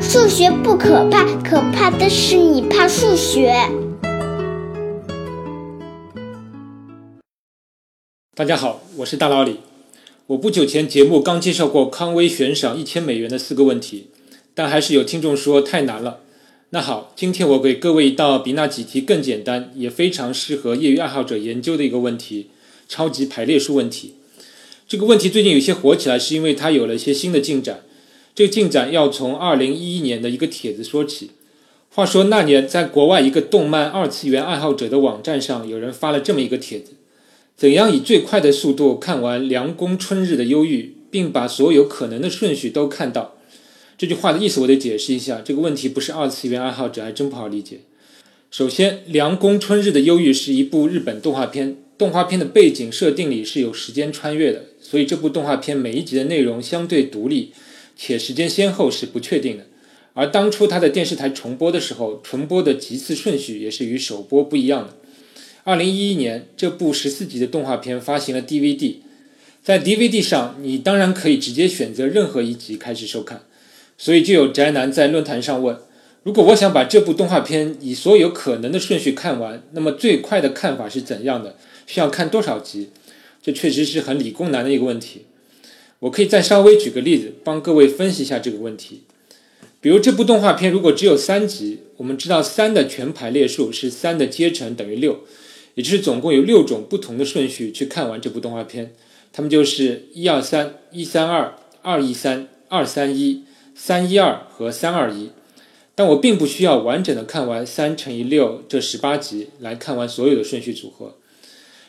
数学不可怕，可怕的是你怕数学。大家好，我是大老李。我不久前节目刚介绍过康威悬赏一千美元的四个问题，但还是有听众说太难了。那好，今天我给各位一道比那几题更简单，也非常适合业余爱好者研究的一个问题——超级排列数问题。这个问题最近有些火起来，是因为它有了一些新的进展。这个进展要从二零一一年的一个帖子说起。话说那年，在国外一个动漫二次元爱好者的网站上，有人发了这么一个帖子：怎样以最快的速度看完《凉宫春日的忧郁》，并把所有可能的顺序都看到？这句话的意思我得解释一下。这个问题不是二次元爱好者还真不好理解。首先，《凉宫春日的忧郁》是一部日本动画片，动画片的背景设定里是有时间穿越的，所以这部动画片每一集的内容相对独立。且时间先后是不确定的，而当初它的电视台重播的时候，重播的集次顺序也是与首播不一样的。二零一一年，这部十四集的动画片发行了 DVD，在 DVD 上，你当然可以直接选择任何一集开始收看，所以就有宅男在论坛上问：如果我想把这部动画片以所有可能的顺序看完，那么最快的看法是怎样的？需要看多少集？这确实是很理工男的一个问题。我可以再稍微举个例子，帮各位分析一下这个问题。比如这部动画片如果只有三集，我们知道三的全排列数是三的阶乘等于六，也就是总共有六种不同的顺序去看完这部动画片，它们就是一二三、一三二、二一三、二三一、三一二和三二一。但我并不需要完整的看完三乘以六这十八集来看完所有的顺序组合。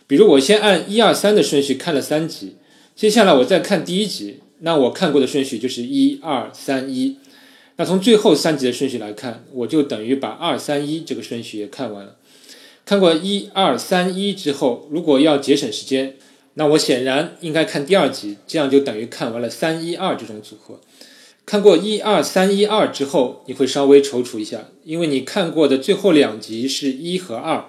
比如我先按一二三的顺序看了三集。接下来我再看第一集，那我看过的顺序就是一二三一。那从最后三集的顺序来看，我就等于把二三一这个顺序也看完了。看过一二三一之后，如果要节省时间，那我显然应该看第二集，这样就等于看完了三一二这种组合。看过一二三一二之后，你会稍微踌躇一下，因为你看过的最后两集是一和二，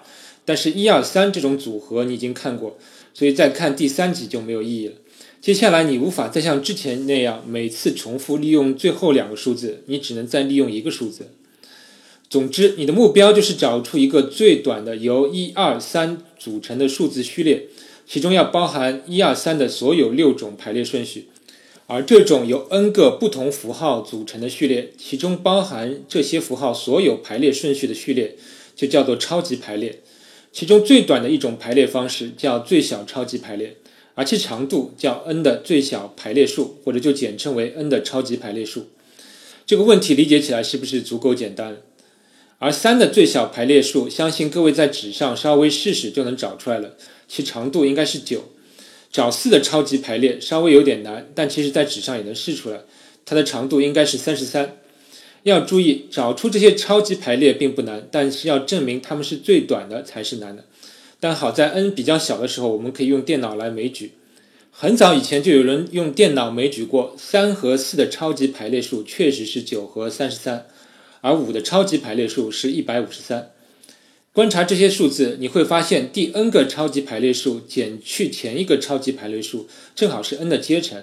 但是一二三这种组合你已经看过，所以再看第三集就没有意义了。接下来你无法再像之前那样每次重复利用最后两个数字，你只能再利用一个数字。总之，你的目标就是找出一个最短的由一二三组成的数字序列，其中要包含一二三的所有六种排列顺序。而这种由 n 个不同符号组成的序列，其中包含这些符号所有排列顺序的序列，就叫做超级排列。其中最短的一种排列方式叫最小超级排列。而其长度叫 n 的最小排列数，或者就简称为 n 的超级排列数。这个问题理解起来是不是足够简单？而三的最小排列数，相信各位在纸上稍微试试就能找出来了，其长度应该是九。找四的超级排列稍微有点难，但其实在纸上也能试出来，它的长度应该是三十三。要注意，找出这些超级排列并不难，但是要证明它们是最短的才是难的。但好在 n 比较小的时候，我们可以用电脑来枚举。很早以前就有人用电脑枚举过三和四的超级排列数，确实是九和三十三，而五的超级排列数是一百五十三。观察这些数字，你会发现第 n 个超级排列数减去前一个超级排列数，正好是 n 的阶乘。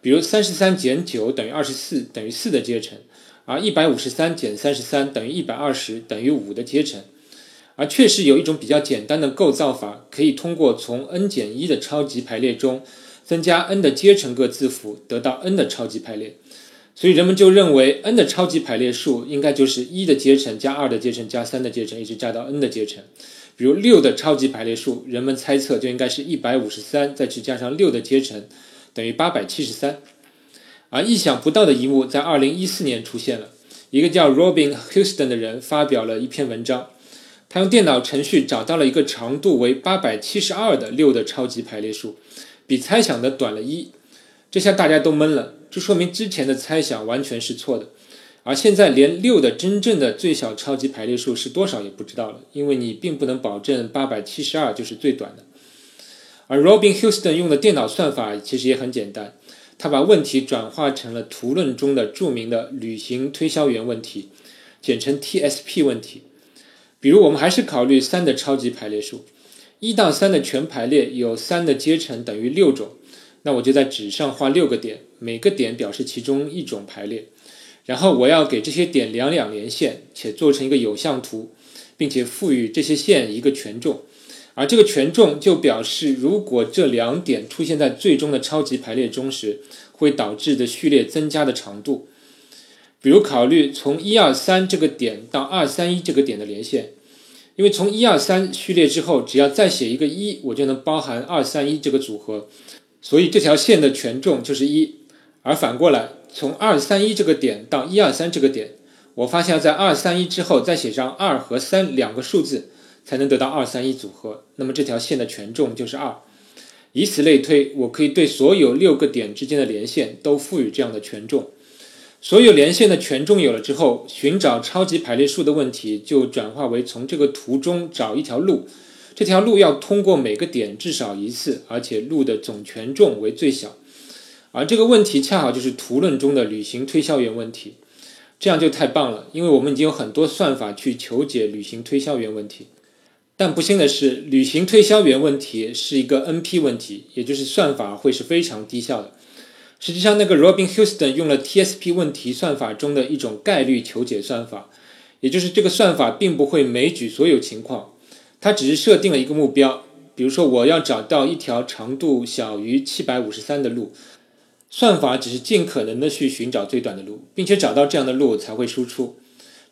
比如三十三减九等于二十四，等于四的阶乘；而一百五十三减三十三等于一百二十，等于五的阶乘。而确实有一种比较简单的构造法，可以通过从 n 减一的超级排列中增加 n 的阶乘个字符，得到 n 的超级排列。所以人们就认为 n 的超级排列数应该就是一的阶乘加二的阶乘加三的阶乘，一直加到 n 的阶乘。比如六的超级排列数，人们猜测就应该是一百五十三再去加上六的阶乘，等于八百七十三。而意想不到的一幕在二零一四年出现了，一个叫 Robin Houston 的人发表了一篇文章。他用电脑程序找到了一个长度为八百七十二的六的超级排列数，比猜想的短了一。这下大家都懵了，这说明之前的猜想完全是错的。而现在连六的真正的最小超级排列数是多少也不知道了，因为你并不能保证八百七十二就是最短的。而 Robin Houston 用的电脑算法其实也很简单，他把问题转化成了图论中的著名的旅行推销员问题，简称 TSP 问题。比如，我们还是考虑三的超级排列数，一到三的全排列有三的阶乘等于六种，那我就在纸上画六个点，每个点表示其中一种排列，然后我要给这些点两两连线，且做成一个有向图，并且赋予这些线一个权重，而这个权重就表示，如果这两点出现在最终的超级排列中时，会导致的序列增加的长度。比如考虑从一二三这个点到二三一这个点的连线，因为从一二三序列之后，只要再写一个一，我就能包含二三一这个组合，所以这条线的权重就是一。而反过来，从二三一这个点到一二三这个点，我发现要在二三一之后再写上二和三两个数字，才能得到二三一组合。那么这条线的权重就是二。以此类推，我可以对所有六个点之间的连线都赋予这样的权重。所有连线的权重有了之后，寻找超级排列数的问题就转化为从这个图中找一条路。这条路要通过每个点至少一次，而且路的总权重为最小。而这个问题恰好就是图论中的旅行推销员问题，这样就太棒了，因为我们已经有很多算法去求解旅行推销员问题。但不幸的是，旅行推销员问题是一个 NP 问题，也就是算法会是非常低效的。实际上，那个 Robin Houston 用了 TSP 问题算法中的一种概率求解算法，也就是这个算法并不会枚举所有情况，它只是设定了一个目标，比如说我要找到一条长度小于七百五十三的路。算法只是尽可能的去寻找最短的路，并且找到这样的路才会输出。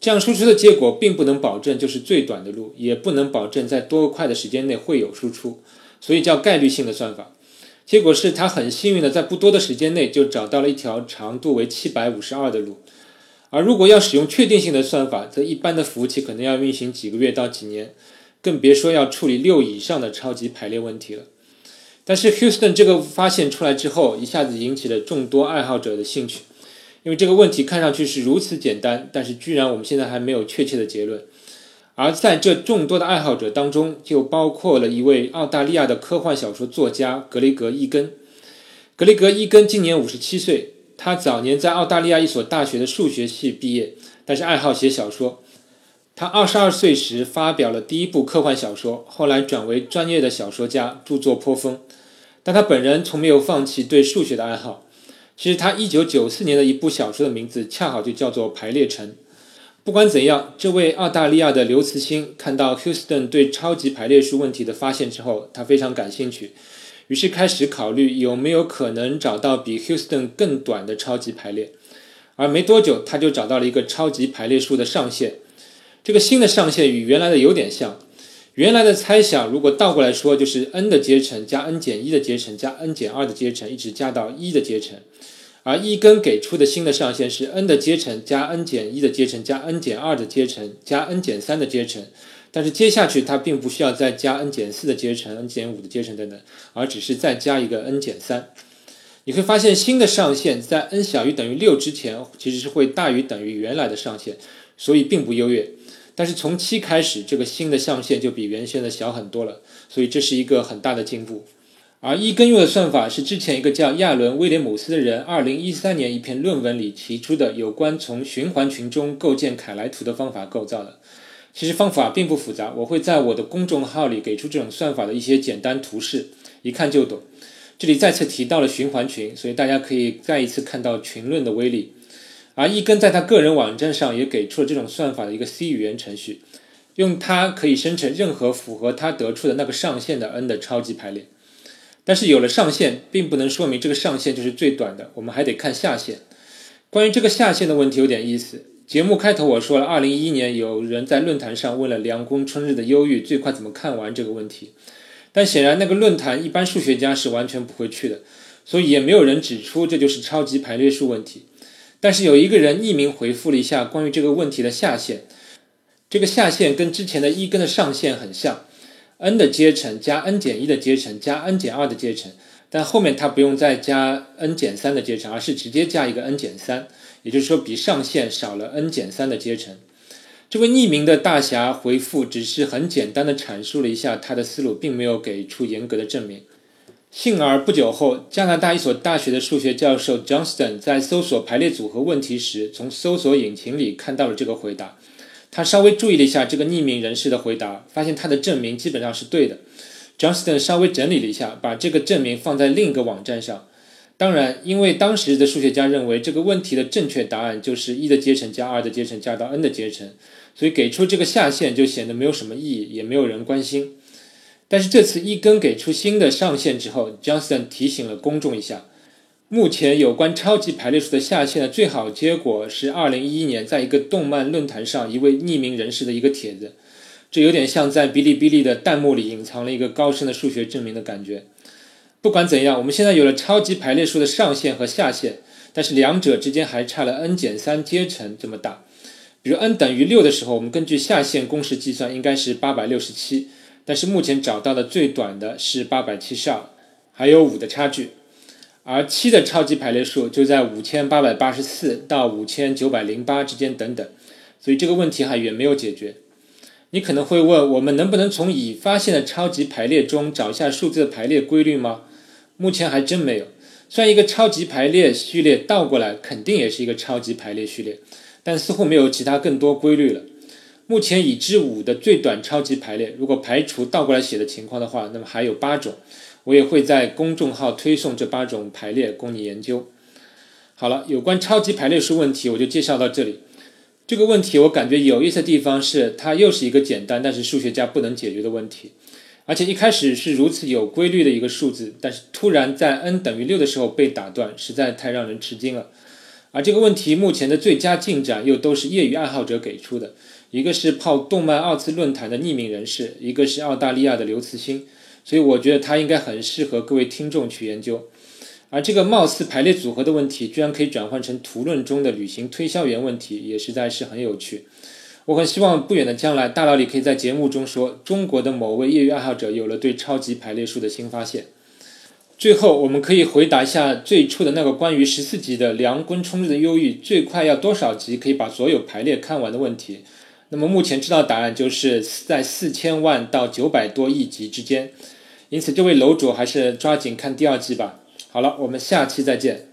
这样输出的结果并不能保证就是最短的路，也不能保证在多快的时间内会有输出，所以叫概率性的算法。结果是他很幸运的在不多的时间内就找到了一条长度为七百五十二的路。而如果要使用确定性的算法，则一般的服务器可能要运行几个月到几年，更别说要处理六以上的超级排列问题了。但是 Houston 这个发现出来之后，一下子引起了众多爱好者的兴趣，因为这个问题看上去是如此简单，但是居然我们现在还没有确切的结论。而在这众多的爱好者当中，就包括了一位澳大利亚的科幻小说作家格雷格·伊根。格雷格·伊根今年五十七岁，他早年在澳大利亚一所大学的数学系毕业，但是爱好写小说。他二十二岁时发表了第一部科幻小说，后来转为专业的小说家，著作颇丰。但他本人从没有放弃对数学的爱好。其实他一九九四年的一部小说的名字恰好就叫做《排列城》。不管怎样，这位澳大利亚的刘慈欣看到 Houston 对超级排列数问题的发现之后，他非常感兴趣，于是开始考虑有没有可能找到比 Houston 更短的超级排列。而没多久，他就找到了一个超级排列数的上限。这个新的上限与原来的有点像，原来的猜想如果倒过来说，就是 n 的阶乘加 n 减一的阶乘加 n 减二的阶乘，一直加到一的阶乘，而一根给出的新的上限是 n 的阶乘加 n 减一的阶乘加 n 减二的阶乘加 n 减三的阶乘，但是接下去它并不需要再加 n 减四的阶乘、n 减五的阶乘等等，而只是再加一个 n 减三。你会发现新的上限在 n 小于等于六之前其实是会大于等于原来的上限，所以并不优越。但是从七开始，这个新的上限就比原先的小很多了，所以这是一个很大的进步。而一根用的算法是之前一个叫亚伦·威廉姆斯的人，二零一三年一篇论文里提出的有关从循环群中构建凯莱图的方法构造的。其实方法并不复杂，我会在我的公众号里给出这种算法的一些简单图示，一看就懂。这里再次提到了循环群，所以大家可以再一次看到群论的威力。而一根在他个人网站上也给出了这种算法的一个 C 语言程序，用它可以生成任何符合他得出的那个上限的 n 的超级排列。但是有了上限，并不能说明这个上限就是最短的，我们还得看下限。关于这个下限的问题有点意思。节目开头我说了，二零一一年有人在论坛上问了《凉宫春日的忧郁》最快怎么看完这个问题，但显然那个论坛一般数学家是完全不会去的，所以也没有人指出这就是超级排列数问题。但是有一个人匿名回复了一下关于这个问题的下限，这个下限跟之前的一根的上限很像，n 的阶乘加 n 减一的阶乘加 n 减二的阶乘，但后面它不用再加 n 减三的阶乘，而是直接加一个 n 减三，也就是说比上限少了 n 减三的阶乘。这位匿名的大侠回复只是很简单的阐述了一下他的思路，并没有给出严格的证明。幸而不久后，加拿大一所大学的数学教授 Johnston 在搜索排列组合问题时，从搜索引擎里看到了这个回答。他稍微注意了一下这个匿名人士的回答，发现他的证明基本上是对的。Johnston 稍微整理了一下，把这个证明放在另一个网站上。当然，因为当时的数学家认为这个问题的正确答案就是一的阶乘加二的阶乘加到 n 的阶乘，所以给出这个下限就显得没有什么意义，也没有人关心。但是这次一根给出新的上限之后，Johnston 提醒了公众一下。目前有关超级排列数的下限的最好结果是2011年在一个动漫论坛上一位匿名人士的一个帖子，这有点像在哔哩哔哩的弹幕里隐藏了一个高深的数学证明的感觉。不管怎样，我们现在有了超级排列数的上限和下限，但是两者之间还差了 n 减三阶乘这么大。比如 n 等于六的时候，我们根据下限公式计算应该是867，但是目前找到的最短的是872，还有五的差距。而七的超级排列数就在五千八百八十四到五千九百零八之间等等，所以这个问题还远没有解决。你可能会问，我们能不能从已发现的超级排列中找一下数字的排列规律吗？目前还真没有。虽然一个超级排列序列倒过来肯定也是一个超级排列序列，但似乎没有其他更多规律了。目前已知五的最短超级排列，如果排除倒过来写的情况的话，那么还有八种。我也会在公众号推送这八种排列供你研究。好了，有关超级排列数问题，我就介绍到这里。这个问题我感觉有意思的地方是，它又是一个简单但是数学家不能解决的问题，而且一开始是如此有规律的一个数字，但是突然在 n 等于六的时候被打断，实在太让人吃惊了。而这个问题目前的最佳进展又都是业余爱好者给出的，一个是泡动漫二次论坛的匿名人士，一个是澳大利亚的刘慈欣。所以我觉得它应该很适合各位听众去研究，而这个貌似排列组合的问题，居然可以转换成图论中的旅行推销员问题，也实在是很有趣。我很希望不远的将来，大老李可以在节目中说，中国的某位业余爱好者有了对超级排列数的新发现。最后，我们可以回答一下最初的那个关于十四集的梁坤冲日的忧郁最快要多少集可以把所有排列看完的问题。那么目前知道答案就是在四千万到九百多亿集之间。因此，这位楼主还是抓紧看第二季吧。好了，我们下期再见。